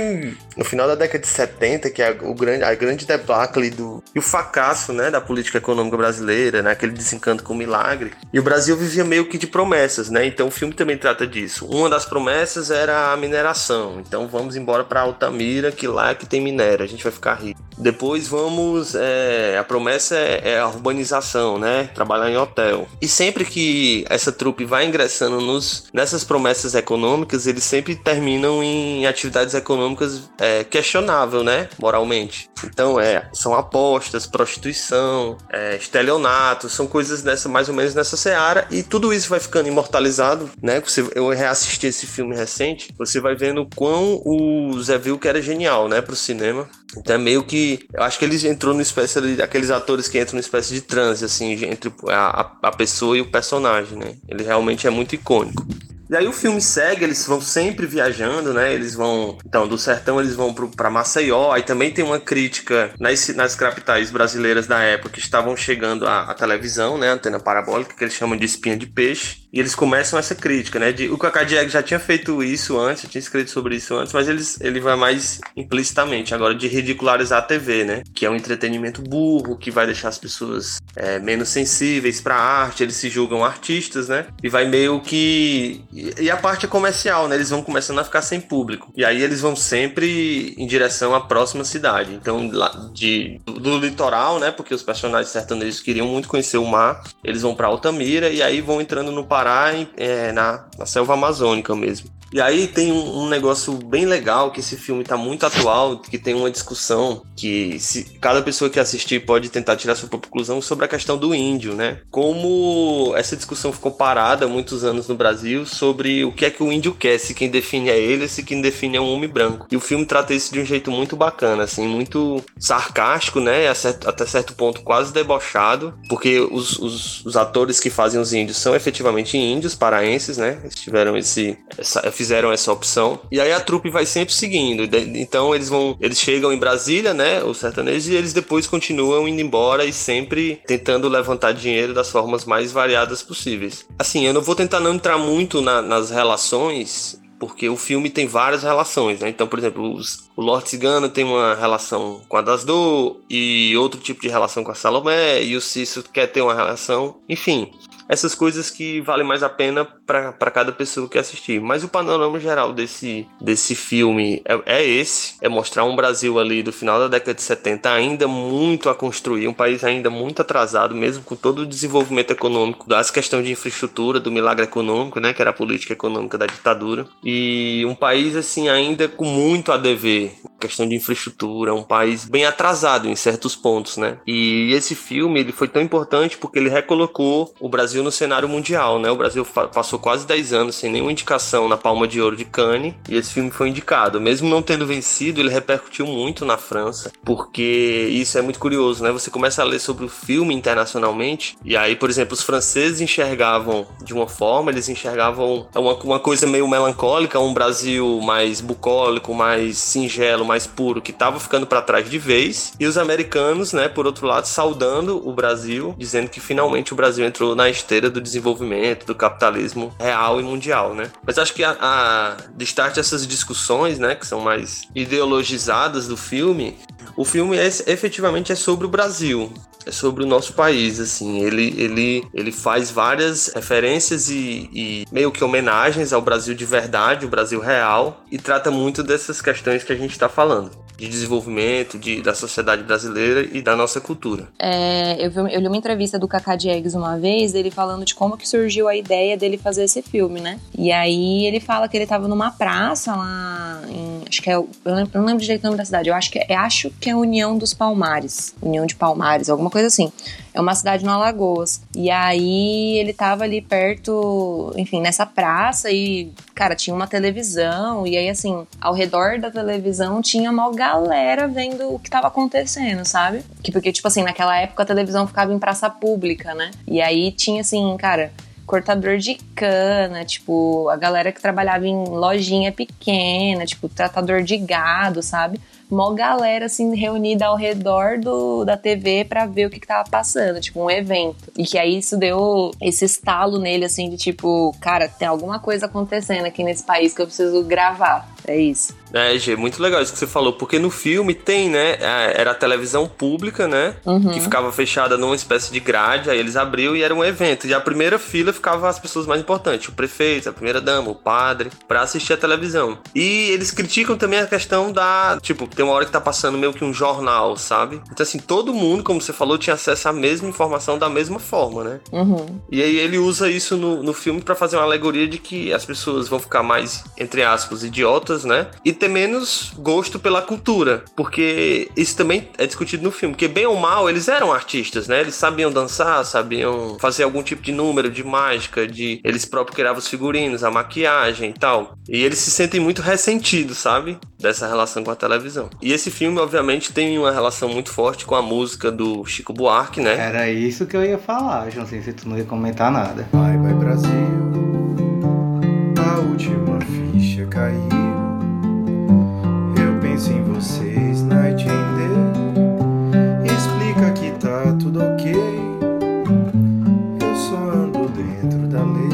no final da década de 70, que é o grande, a grande debacle do e o fracasso, né, da política econômica brasileira, né, aquele desencanto com o milagre. E o Brasil vivia meio que de promessas, né? Então o filme também também trata disso. Uma das promessas era a mineração. Então vamos embora para Altamira, que lá é que tem minério, a gente vai ficar rico. Depois vamos. É, a promessa é, é, a urbanização, né? Trabalhar em hotel. E sempre que essa trupe vai ingressando nos, nessas promessas econômicas, eles sempre terminam em atividades econômicas é, questionável, né? Moralmente. Então, é, são apostas, prostituição, é, estelionato, são coisas dessa, mais ou menos nessa seara. E tudo isso vai ficando imortalizado, né? Você, eu reassisti esse filme recente, você vai vendo quão o Zé Vilk era genial, né? Pro cinema. Então é meio que. Eu acho que ele entrou numa espécie de. Aqueles atores que entram numa espécie de transe, assim, entre a, a pessoa e o personagem, né? Ele realmente é muito icônico. E aí o filme segue, eles vão sempre viajando, né? Eles vão. Então, do sertão eles vão pro, pra Maceió. Aí também tem uma crítica nas, nas capitais brasileiras da época que estavam chegando à, à televisão, né? Antena parabólica, que eles chamam de espinha de peixe. E eles começam essa crítica, né? De, o Kaká já tinha feito isso antes, tinha escrito sobre isso antes, mas eles, ele vai mais implicitamente agora de ridicularizar a TV, né? Que é um entretenimento burro, que vai deixar as pessoas é, menos sensíveis para a arte, eles se julgam artistas, né? E vai meio que. E a parte comercial, né? Eles vão começando a ficar sem público. E aí eles vão sempre em direção à próxima cidade. Então, de, do, litoral, né? Porque os personagens sertanejos queriam muito conhecer o mar, eles vão para Altamira e aí vão entrando no Pará, é, na, na selva amazônica mesmo. E aí tem um, um, negócio bem legal que esse filme tá muito atual, que tem uma discussão que se cada pessoa que assistir pode tentar tirar sua própria conclusão sobre a questão do índio, né? Como essa discussão ficou parada muitos anos no Brasil sobre o que é que o índio quer, se quem define é ele, se quem define é um homem branco. E o filme trata isso de um jeito muito bacana, assim, muito sarcástico, né? Até certo ponto quase debochado, porque os, os, os atores que fazem os índios são efetivamente índios paraenses, né? Eles tiveram esse essa, fizeram essa opção. E aí a trupe vai sempre seguindo. Então eles vão, eles chegam em Brasília, né, os sertanejos, e eles depois continuam indo embora e sempre tentando levantar dinheiro das formas mais variadas possíveis. Assim, eu não vou tentar não entrar muito na, nas relações porque o filme tem várias relações, né? Então, por exemplo, os, o Lord Cigano tem uma relação com a Dasdo e outro tipo de relação com a Salomé, e o Cício quer ter uma relação. Enfim, essas coisas que valem mais a pena para cada pessoa que assistir. Mas o panorama geral desse, desse filme é, é, esse: é mostrar um Brasil ali do final da década de 70 ainda muito a construir, um país ainda muito atrasado, mesmo com todo o desenvolvimento econômico, das questões de infraestrutura, do milagre econômico, né, que era a política econômica da ditadura, e um país assim ainda com muito a dever, questão de infraestrutura, um país bem atrasado em certos pontos, né? E esse filme ele foi tão importante porque ele recolocou o Brasil Brasil no cenário mundial, né? O Brasil passou quase 10 anos sem nenhuma indicação na Palma de Ouro de Cannes e esse filme foi indicado. Mesmo não tendo vencido, ele repercutiu muito na França, porque isso é muito curioso, né? Você começa a ler sobre o filme internacionalmente e aí, por exemplo, os franceses enxergavam de uma forma, eles enxergavam uma, uma coisa meio melancólica, um Brasil mais bucólico, mais singelo, mais puro, que estava ficando para trás de vez, e os americanos, né, por outro lado, saudando o Brasil, dizendo que finalmente o Brasil entrou na esteira do desenvolvimento, do capitalismo real e mundial, né? Mas acho que a, a destaque dessas discussões, né, que são mais ideologizadas do filme, o filme é, efetivamente é sobre o Brasil, sobre o nosso país, assim. Ele, ele, ele faz várias referências e, e, meio que homenagens ao Brasil de verdade, o Brasil real, e trata muito dessas questões que a gente está falando de desenvolvimento de, da sociedade brasileira e da nossa cultura. É, eu, vi, eu li uma entrevista do Kaká Diegues uma vez, dele falando de como que surgiu a ideia dele fazer esse filme, né? E aí ele fala que ele estava numa praça lá em, acho que é, eu não, eu não lembro direito o nome da cidade, eu acho que é, acho que é União dos Palmares, União de Palmares, alguma coisa assim. É uma cidade no Alagoas. E aí ele tava ali perto, enfim, nessa praça e, cara, tinha uma televisão. E aí, assim, ao redor da televisão tinha uma galera vendo o que tava acontecendo, sabe? Que porque, tipo assim, naquela época a televisão ficava em praça pública, né? E aí tinha, assim, cara cortador de cana, tipo, a galera que trabalhava em lojinha pequena, tipo, tratador de gado, sabe? Mó galera, assim, reunida ao redor do, da TV para ver o que, que tava passando, tipo, um evento. E que aí isso deu esse estalo nele, assim, de tipo, cara, tem alguma coisa acontecendo aqui nesse país que eu preciso gravar. É isso. É, Gê, muito legal isso que você falou, porque no filme tem, né? é, Era a televisão pública, né? Uhum. Que ficava fechada numa espécie de grade, aí eles abriam e era um evento. E a primeira fila ficava as pessoas mais importantes, o prefeito, a primeira dama, o padre, pra assistir a televisão. E eles criticam também a questão da. Tipo, tem uma hora que tá passando meio que um jornal, sabe? Então, assim, todo mundo, como você falou, tinha acesso à mesma informação da mesma forma, né? Uhum. E aí ele usa isso no, no filme pra fazer uma alegoria de que as pessoas vão ficar mais, entre aspas, idiotas, né? E ter menos gosto pela cultura. Porque isso também é discutido no filme. Porque bem ou mal, eles eram artistas, né? Eles sabiam dançar, sabiam fazer algum tipo de número, de mágica, de. Eles próprios criavam os figurinos, a maquiagem e tal. E eles se sentem muito ressentidos, sabe? Dessa relação com a televisão. E esse filme, obviamente, tem uma relação muito forte com a música do Chico Buarque, né? Era isso que eu ia falar, Joãozinho, se tu não ia comentar nada. Bye bye Brasil, a última ficha caiu. Penso em vocês, Night and Day. Explica que tá tudo ok. Eu só ando dentro da lei.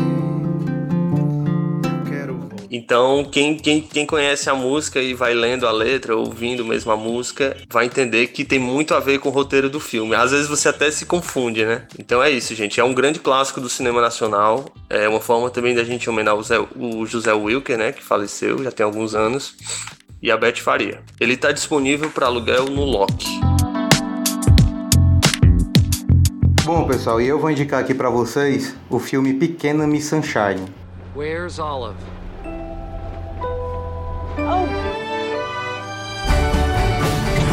Eu quero. Então, quem, quem, quem conhece a música e vai lendo a letra, ouvindo mesmo a música, vai entender que tem muito a ver com o roteiro do filme. Às vezes você até se confunde, né? Então é isso, gente. É um grande clássico do cinema nacional. É uma forma também da gente homenagear o José Wilker, né? Que faleceu já tem alguns anos. E a Beth Faria. Ele está disponível para aluguel no Loki. Bom, pessoal, e eu vou indicar aqui pra vocês o filme Pequena Miss Sunshine. Where's Olive?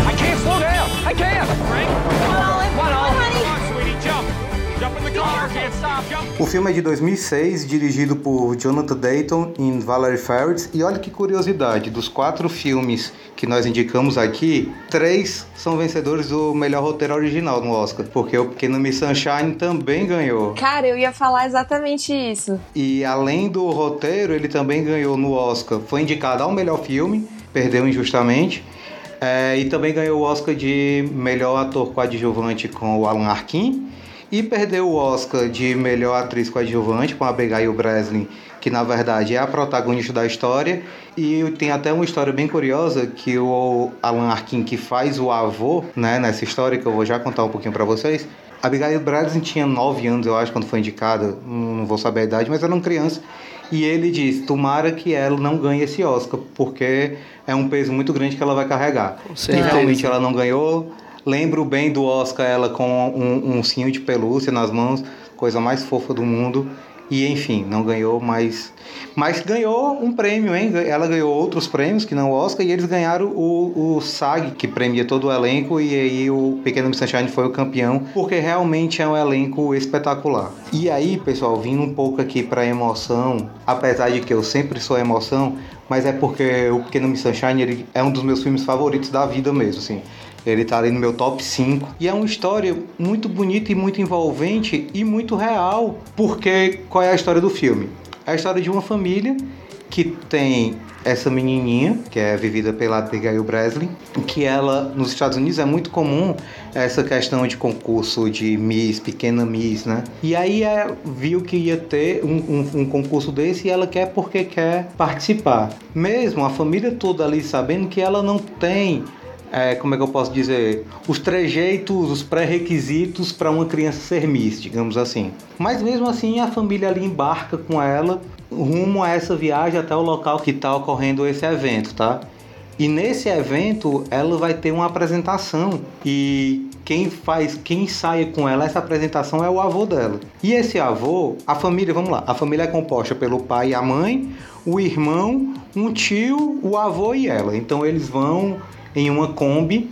I can't slow down. I can't. Frank. O filme é de 2006, dirigido por Jonathan Dayton e Valerie Faris. E olha que curiosidade, dos quatro filmes que nós indicamos aqui, três são vencedores do melhor roteiro original no Oscar, porque o Pequeno Miss Sunshine também ganhou. Cara, eu ia falar exatamente isso. E além do roteiro, ele também ganhou no Oscar. Foi indicado ao melhor filme, perdeu injustamente. É, e também ganhou o Oscar de melhor ator coadjuvante com o Alan Arkin. E perdeu o Oscar de melhor atriz coadjuvante com a Abigail Breslin, que na verdade é a protagonista da história. E tem até uma história bem curiosa que o Alan Arkin, que faz o avô, né, nessa história que eu vou já contar um pouquinho para vocês. A Abigail Breslin tinha 9 anos, eu acho, quando foi indicada, não vou saber a idade, mas era uma criança. E ele disse: tomara que ela não ganhe esse Oscar, porque é um peso muito grande que ela vai carregar. E realmente ela não ganhou. Lembro bem do Oscar, ela com um, um de pelúcia nas mãos, coisa mais fofa do mundo. E enfim, não ganhou, mas. Mas ganhou um prêmio, hein? Ela ganhou outros prêmios que não o Oscar, e eles ganharam o, o SAG, que premia todo o elenco, e aí o Pequeno Miss Sunshine foi o campeão, porque realmente é um elenco espetacular. E aí, pessoal, vindo um pouco aqui pra emoção, apesar de que eu sempre sou emoção, mas é porque o Pequeno Miss Sunshine ele é um dos meus filmes favoritos da vida mesmo, assim. Ele tá ali no meu top 5. E é uma história muito bonita e muito envolvente e muito real. Porque qual é a história do filme? É a história de uma família que tem essa menininha, que é vivida pela Abigail Breslin, que ela, nos Estados Unidos, é muito comum essa questão de concurso de Miss, pequena Miss, né? E aí é, viu que ia ter um, um, um concurso desse e ela quer porque quer participar. Mesmo a família toda ali sabendo que ela não tem é, como é que eu posso dizer, os trejeitos, os pré-requisitos para uma criança ser Miss, digamos assim. Mas mesmo assim a família ali embarca com ela rumo a essa viagem até o local que está ocorrendo esse evento, tá? E nesse evento ela vai ter uma apresentação e quem faz, quem sai com ela essa apresentação é o avô dela. E esse avô, a família, vamos lá, a família é composta pelo pai e a mãe, o irmão, um tio, o avô e ela. Então eles vão em uma Kombi,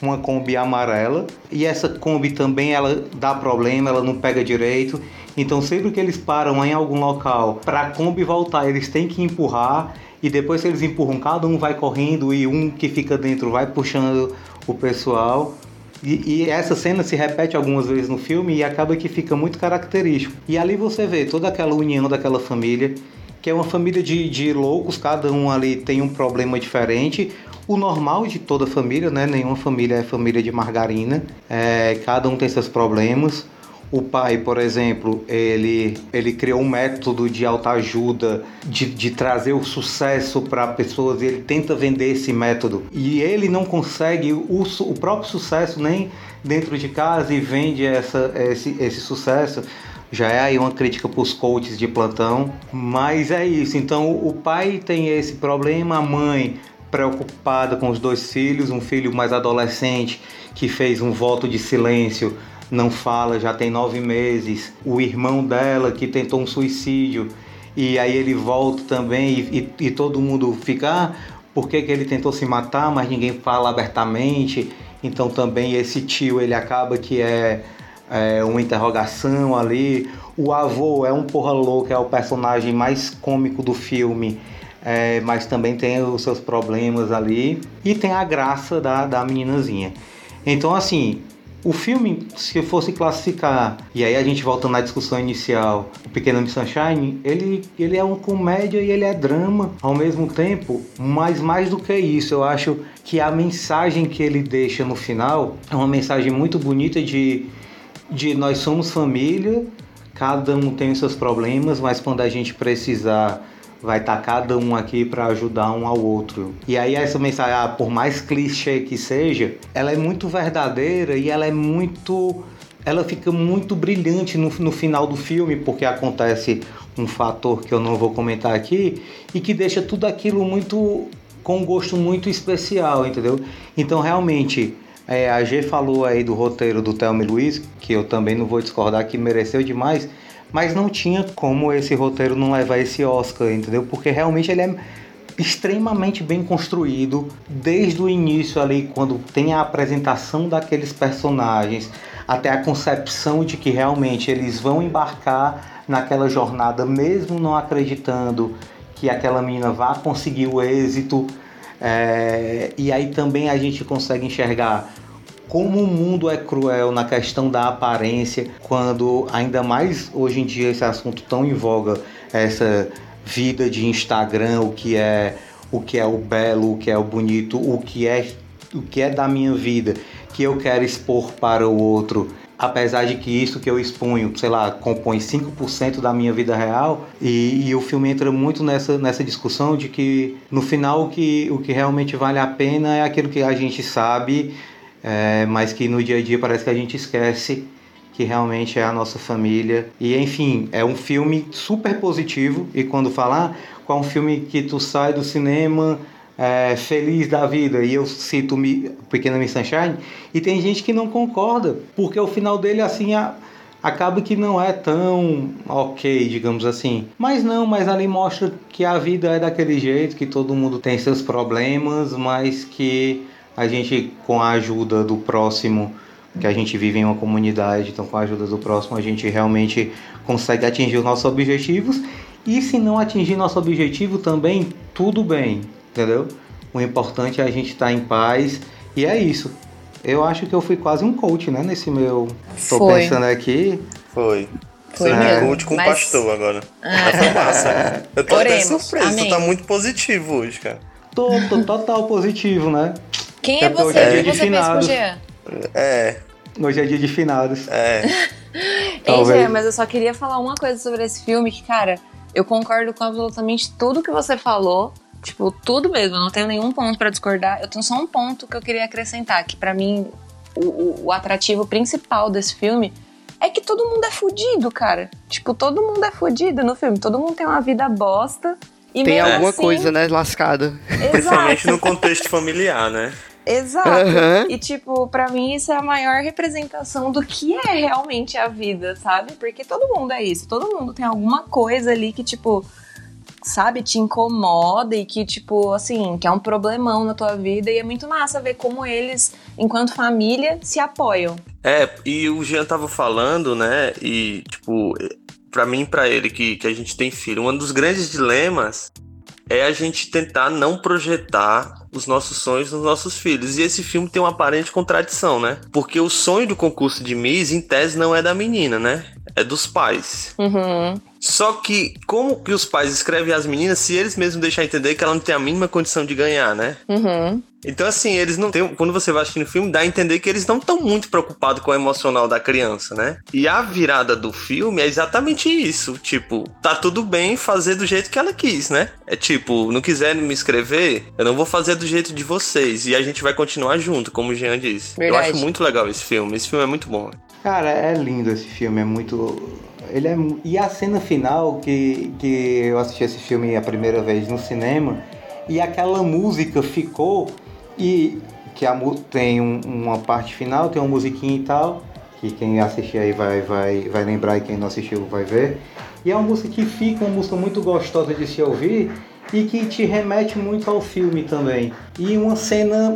uma Kombi amarela, e essa Kombi também ela dá problema, ela não pega direito. Então sempre que eles param em algum local para a Kombi voltar, eles têm que empurrar e depois que eles empurram, cada um vai correndo e um que fica dentro vai puxando o pessoal. E, e, essa cena se repete algumas vezes no filme e acaba que fica muito característico. E ali você vê toda aquela união daquela família, que é uma família de, de loucos, cada um ali tem um problema diferente, o normal de toda família, né? Nenhuma família é família de margarina. É, cada um tem seus problemas. o pai, por exemplo, ele, ele criou um método de autoajuda, de, de trazer o sucesso para pessoas, e ele tenta vender esse método. E ele não consegue o, o próprio sucesso nem dentro de casa e vende essa, esse, esse sucesso. Já é aí uma crítica para os coaches de plantão. Mas é isso. Então o pai tem esse problema, a mãe preocupada com os dois filhos, um filho mais adolescente que fez um voto de silêncio não fala, já tem nove meses. O irmão dela que tentou um suicídio e aí ele volta também e, e, e todo mundo fica, ah, por que, que ele tentou se matar, mas ninguém fala abertamente. Então também esse tio ele acaba que é, é uma interrogação ali. O avô é um porra louca, é o personagem mais cômico do filme. É, mas também tem os seus problemas ali e tem a graça da, da meninazinha. Então, assim, o filme, se fosse classificar, e aí a gente volta na discussão inicial, o Pequeno Miss Sunshine, ele, ele é uma comédia e ele é drama ao mesmo tempo, mas mais do que isso, eu acho que a mensagem que ele deixa no final é uma mensagem muito bonita de, de nós somos família, cada um tem os seus problemas, mas quando a gente precisar vai estar tá cada um aqui para ajudar um ao outro. E aí essa mensagem, ah, por mais clichê que seja, ela é muito verdadeira e ela é muito ela fica muito brilhante no, no final do filme, porque acontece um fator que eu não vou comentar aqui e que deixa tudo aquilo muito com um gosto muito especial, entendeu? Então realmente é, a G falou aí do roteiro do Thelma Luiz, que eu também não vou discordar que mereceu demais, mas não tinha como esse roteiro não levar esse Oscar, entendeu? Porque realmente ele é extremamente bem construído desde o início ali, quando tem a apresentação daqueles personagens, até a concepção de que realmente eles vão embarcar naquela jornada, mesmo não acreditando que aquela menina vá conseguir o êxito. É... e aí também a gente consegue enxergar como o mundo é cruel na questão da aparência, quando ainda mais hoje em dia esse assunto tão em voga, essa vida de Instagram, o que é o que é o belo, o que é o bonito, o que é o que é da minha vida, que eu quero expor para o outro, apesar de que isso que eu exponho, sei lá, compõe 5% da minha vida real, e, e, o filme entra muito nessa, nessa discussão de que no final o que, o que realmente vale a pena é aquilo que a gente sabe é, mas que no dia a dia parece que a gente esquece que realmente é a nossa família. E enfim, é um filme super positivo. E quando falar ah, qual é um filme que tu sai do cinema é, feliz da vida, e eu cito Pequena Miss Sunshine, e tem gente que não concorda, porque o final dele assim. A, acaba que não é tão ok, digamos assim. Mas não, mas ali mostra que a vida é daquele jeito, que todo mundo tem seus problemas, mas que a gente, com a ajuda do próximo, que a gente vive em uma comunidade, então com a ajuda do próximo a gente realmente consegue atingir os nossos objetivos. E se não atingir nosso objetivo também, tudo bem, entendeu? O importante é a gente estar tá em paz e é isso. Eu acho que eu fui quase um coach, né? Nesse meu. Tô Foi. pensando aqui. Foi. Foi é. coach com mas... pastor agora. Ah. Foi massa. Eu tô Oremos. até surpreso. Amém. Tu tá muito positivo hoje, cara. Tô, tô total positivo, né? Quem é, é você? O que você fez com o Jean? É. Hoje é dia de finados. É. Ei, Jean, mas eu só queria falar uma coisa sobre esse filme que, cara, eu concordo com absolutamente tudo que você falou. Tipo, tudo mesmo, eu não tenho nenhum ponto para discordar. Eu tenho só um ponto que eu queria acrescentar, que para mim o, o, o, atrativo principal desse filme é que todo mundo é fudido, cara. Tipo, todo mundo é fudido no filme. Todo mundo tem uma vida bosta. E tem alguma assim, coisa, né, lascada. Principalmente no contexto familiar, né? Exato. Uhum. E, tipo, para mim isso é a maior representação do que é realmente a vida, sabe? Porque todo mundo é isso. Todo mundo tem alguma coisa ali que, tipo, sabe, te incomoda e que, tipo, assim, que é um problemão na tua vida. E é muito massa ver como eles, enquanto família, se apoiam. É, e o Jean tava falando, né? E, tipo, para mim e pra ele, que, que a gente tem filho, um dos grandes dilemas é a gente tentar não projetar os nossos sonhos nos nossos filhos. E esse filme tem uma aparente contradição, né? Porque o sonho do concurso de Miss, em tese, não é da menina, né? É dos pais. Uhum. Só que, como que os pais escrevem as meninas se eles mesmos deixam entender que ela não tem a mínima condição de ganhar, né? Uhum. Então, assim, eles não têm. Quando você vai assistindo o filme, dá a entender que eles não estão muito preocupados com o emocional da criança, né? E a virada do filme é exatamente isso. Tipo, tá tudo bem fazer do jeito que ela quis, né? É tipo, não quiserem me escrever, eu não vou fazer do jeito de vocês. E a gente vai continuar junto, como o Jean disse. Verdade. Eu acho muito legal esse filme. Esse filme é muito bom. Cara, é lindo esse filme, é muito. Ele é... E a cena final que, que eu assisti esse filme a primeira vez no cinema, e aquela música ficou, e que a, tem um- uma parte final, tem uma musiquinha e tal, que quem assistir aí vai, vai, vai lembrar e quem não assistiu vai ver. E é uma música que fica, uma música muito gostosa de se ouvir e que te remete muito ao filme também. E uma cena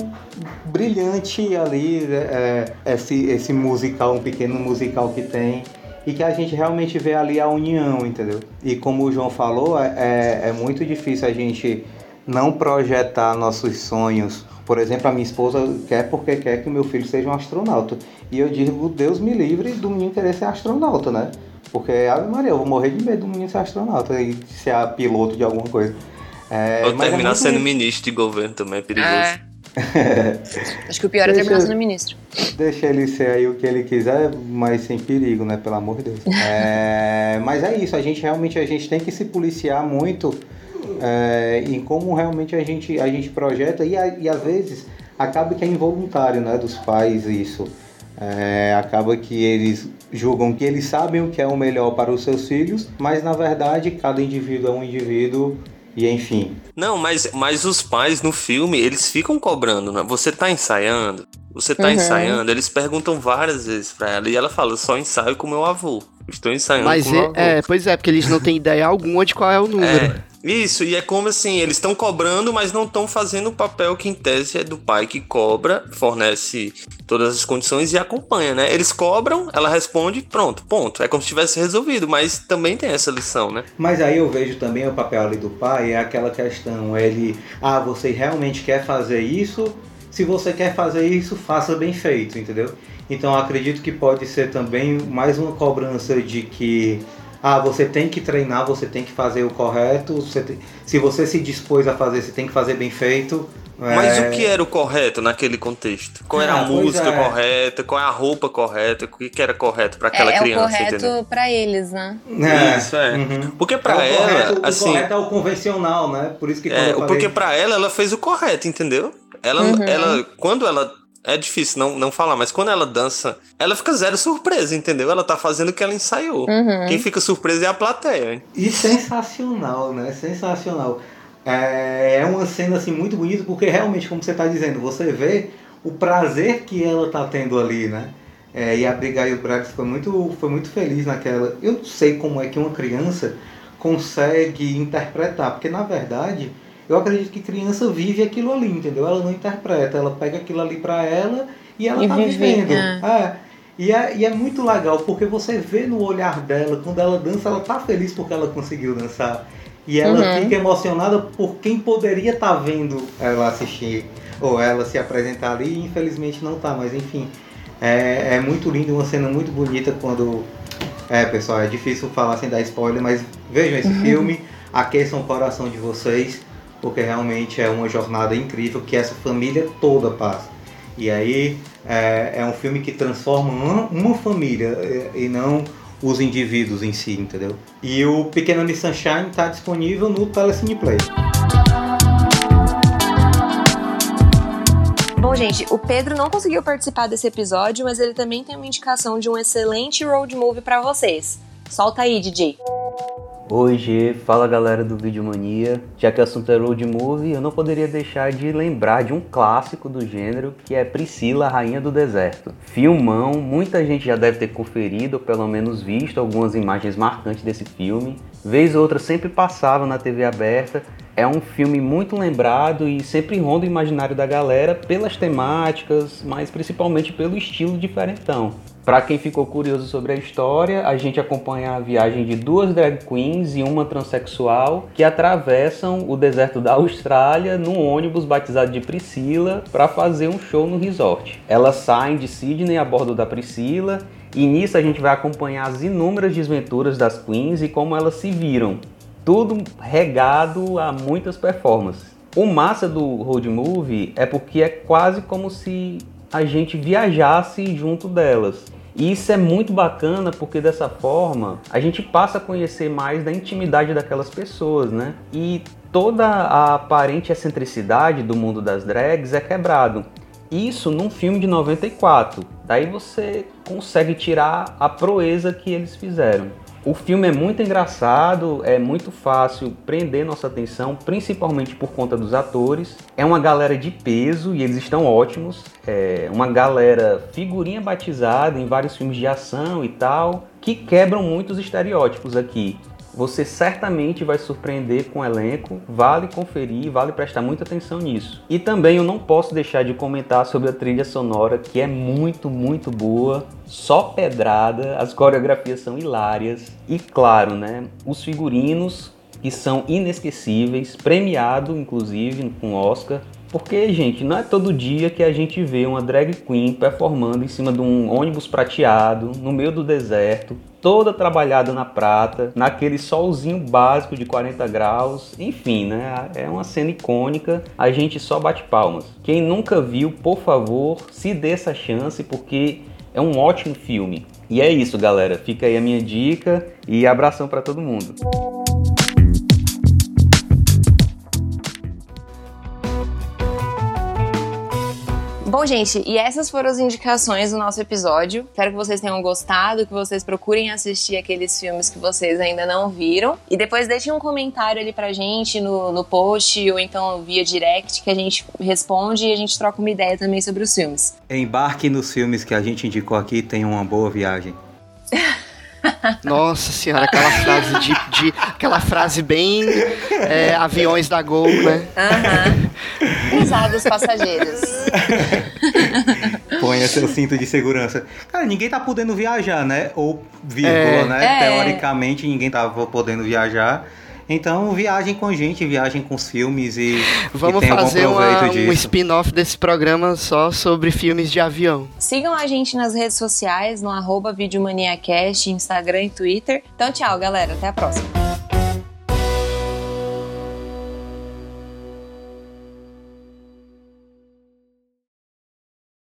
brilhante ali, é, é, esse, esse musical, um pequeno musical que tem. E que a gente realmente vê ali a união, entendeu? E como o João falou, é, é muito difícil a gente não projetar nossos sonhos. Por exemplo, a minha esposa quer porque quer que o meu filho seja um astronauta. E eu digo, Deus me livre do menino querer ser astronauta, né? Porque, Ave Maria, eu vou morrer de medo do menino ser astronauta e ser piloto de alguma coisa. É, Ou é terminar muito- sendo ministro de governo também é perigoso. É. Acho que o pior é Deixa terminar eu- sendo ministro. Deixa ele ser aí o que ele quiser, mas sem perigo, né? Pelo amor de Deus. É, mas é isso, a gente realmente a gente tem que se policiar muito é, em como realmente a gente, a gente projeta e, a- e às vezes acaba que é involuntário, né? Dos pais isso. É, acaba que eles julgam que eles sabem o que é o melhor para os seus filhos, mas na verdade cada indivíduo é um indivíduo e enfim. Não, mas, mas os pais no filme, eles ficam cobrando, né? Você tá ensaiando? Você tá Uhum. ensaiando? Eles perguntam várias vezes pra ela. E ela fala, eu só ensaio com meu avô. Estou ensaiando Mas com meu é, avô. é, pois é, porque eles não têm ideia alguma de qual é o número. É, isso, e é como assim, eles estão cobrando, mas não estão fazendo o papel que em tese é do pai que cobra, fornece todas as condições e acompanha, né? Eles cobram, ela responde, pronto, ponto. É como se tivesse resolvido, mas também tem essa lição, né? Mas aí eu vejo também o papel ali do pai, é aquela questão, ele, ah, você realmente quer fazer isso? Se você quer fazer isso, faça bem feito, entendeu? Então acredito que pode ser também mais uma cobrança de que, ah, você tem que treinar, você tem que fazer o correto, você tem- se você se dispôs a fazer, você tem que fazer bem feito. Mas É, o que era o correto naquele contexto? Qual era Ah, a pois música é. correta? Qual é a roupa correta? O que era correto pra aquela é, é criança, o correto pra eles, né? É, Isso, é. uhum. Porque pra É o ela, correto, o assim... correto é o convencional, né? Por isso que É, falei... porque pra ela, ela fez o correto, entendeu? Ela, Uhum. ela, quando ela. É difícil não, não falar, mas quando ela dança, ela fica zero surpresa, entendeu? Ela tá fazendo o que ela ensaiou. Uhum. Quem fica surpresa é a plateia. hein? E sensacional, né? Sensacional. É, é uma cena assim muito bonita porque realmente, como você está dizendo, você vê o prazer que ela tá tendo ali, né? É, e a Abigail Braga foi muito, foi muito feliz naquela. Eu não sei como é que uma criança consegue interpretar, porque na verdade eu acredito que criança vive aquilo ali, entendeu? Ela não interpreta, ela pega aquilo ali pra ela e ela E tá vive, vivendo. é. É. E é, e é muito legal, porque você vê no olhar dela, quando ela dança, ela tá feliz porque ela conseguiu dançar. E ela Uhum. fica emocionada por quem poderia estar vendo ela assistir, ou ela se apresentar ali, e infelizmente não tá, mas enfim. É, é muito lindo, uma cena muito bonita quando. É, pessoal, é difícil falar sem dar spoiler, mas vejam esse filme, aqueçam o coração de vocês, porque realmente é uma jornada incrível que essa família toda passa. E aí é, é um filme que transforma uma, uma família é, e não os indivíduos em si, entendeu? E o Pequena Miss Sunshine está disponível no Telecine Play. Bom, gente, o Pedro não conseguiu participar desse episódio, mas ele também tem uma indicação de um excelente road movie pra vocês. Solta aí, DJ. Hoje, fala galera do Videomania. Já que o assunto é road movie, eu não poderia deixar de lembrar de um clássico do gênero que é Priscila, Rainha do Deserto. Filmão, muita gente já deve ter conferido ou pelo menos visto algumas imagens marcantes desse filme. Vez ou outra sempre passava na TV aberta. É um filme muito lembrado e sempre ronda o imaginário da galera pelas temáticas, mas principalmente pelo estilo diferentão. Para quem ficou curioso sobre a história, a gente acompanha a viagem de duas drag queens e uma transexual que atravessam o deserto da Austrália num ônibus batizado de Priscila para fazer um show no resort. Elas saem de Sydney a bordo da Priscila E nisso a gente vai acompanhar as inúmeras desventuras das queens e como elas se viram. Tudo regado a muitas performances. O massa do road movie é porque é quase como se a gente viajasse junto delas. E isso é muito bacana porque dessa forma a gente passa a conhecer mais da intimidade daquelas pessoas, né? E toda a aparente excentricidade do mundo das drags é quebrado. Isso num filme de 94. Daí você consegue tirar a proeza que eles fizeram. O filme é muito engraçado, é muito fácil prender nossa atenção, principalmente por conta dos atores. É uma galera de peso e eles estão ótimos. É uma galera figurinha batizada em vários filmes de ação e tal, que quebram muitos estereótipos aqui. Você certamente vai surpreender com o elenco, vale conferir, vale prestar muita atenção nisso. E também eu não posso deixar de comentar sobre a trilha sonora, que é muito, muito boa, só pedrada, as coreografias são hilárias e claro, né, os figurinos que são inesquecíveis, premiado inclusive com Oscar. Porque, gente, não é todo dia que a gente vê uma drag queen performando em cima de um ônibus prateado, no meio do deserto, toda trabalhada na prata, naquele solzinho básico de 40 graus, enfim, né? É uma cena icônica, a gente só bate palmas. Quem nunca viu, por favor, se dê essa chance, porque é um ótimo filme. E é isso, galera. Fica aí a minha dica e abração para todo mundo. Bom, gente, e essas foram as indicações do nosso episódio. Espero que vocês tenham gostado, que vocês procurem assistir aqueles filmes que vocês ainda não viram. E depois deixem um comentário ali pra gente no, no post ou então via direct que a gente responde e a gente troca uma ideia também sobre os filmes. Embarque nos filmes que a gente indicou aqui, tenha uma boa viagem. Nossa senhora, aquela frase de, de aquela frase bem é, aviões da Gol, né? Aham. Pesados passageiros. Ponha seu cinto de segurança. Cara, ninguém tá podendo viajar, né? Ou vírgula, É. né? É. Teoricamente, ninguém tava podendo viajar. Então, viagem com gente, viagem com os filmes e, Vamos e fazer uma- um spin-off desse programa só sobre filmes de avião. Sigam a gente nas redes sociais, no arroba Videomaniacast, Instagram e Twitter. Então, tchau, galera. Até a próxima.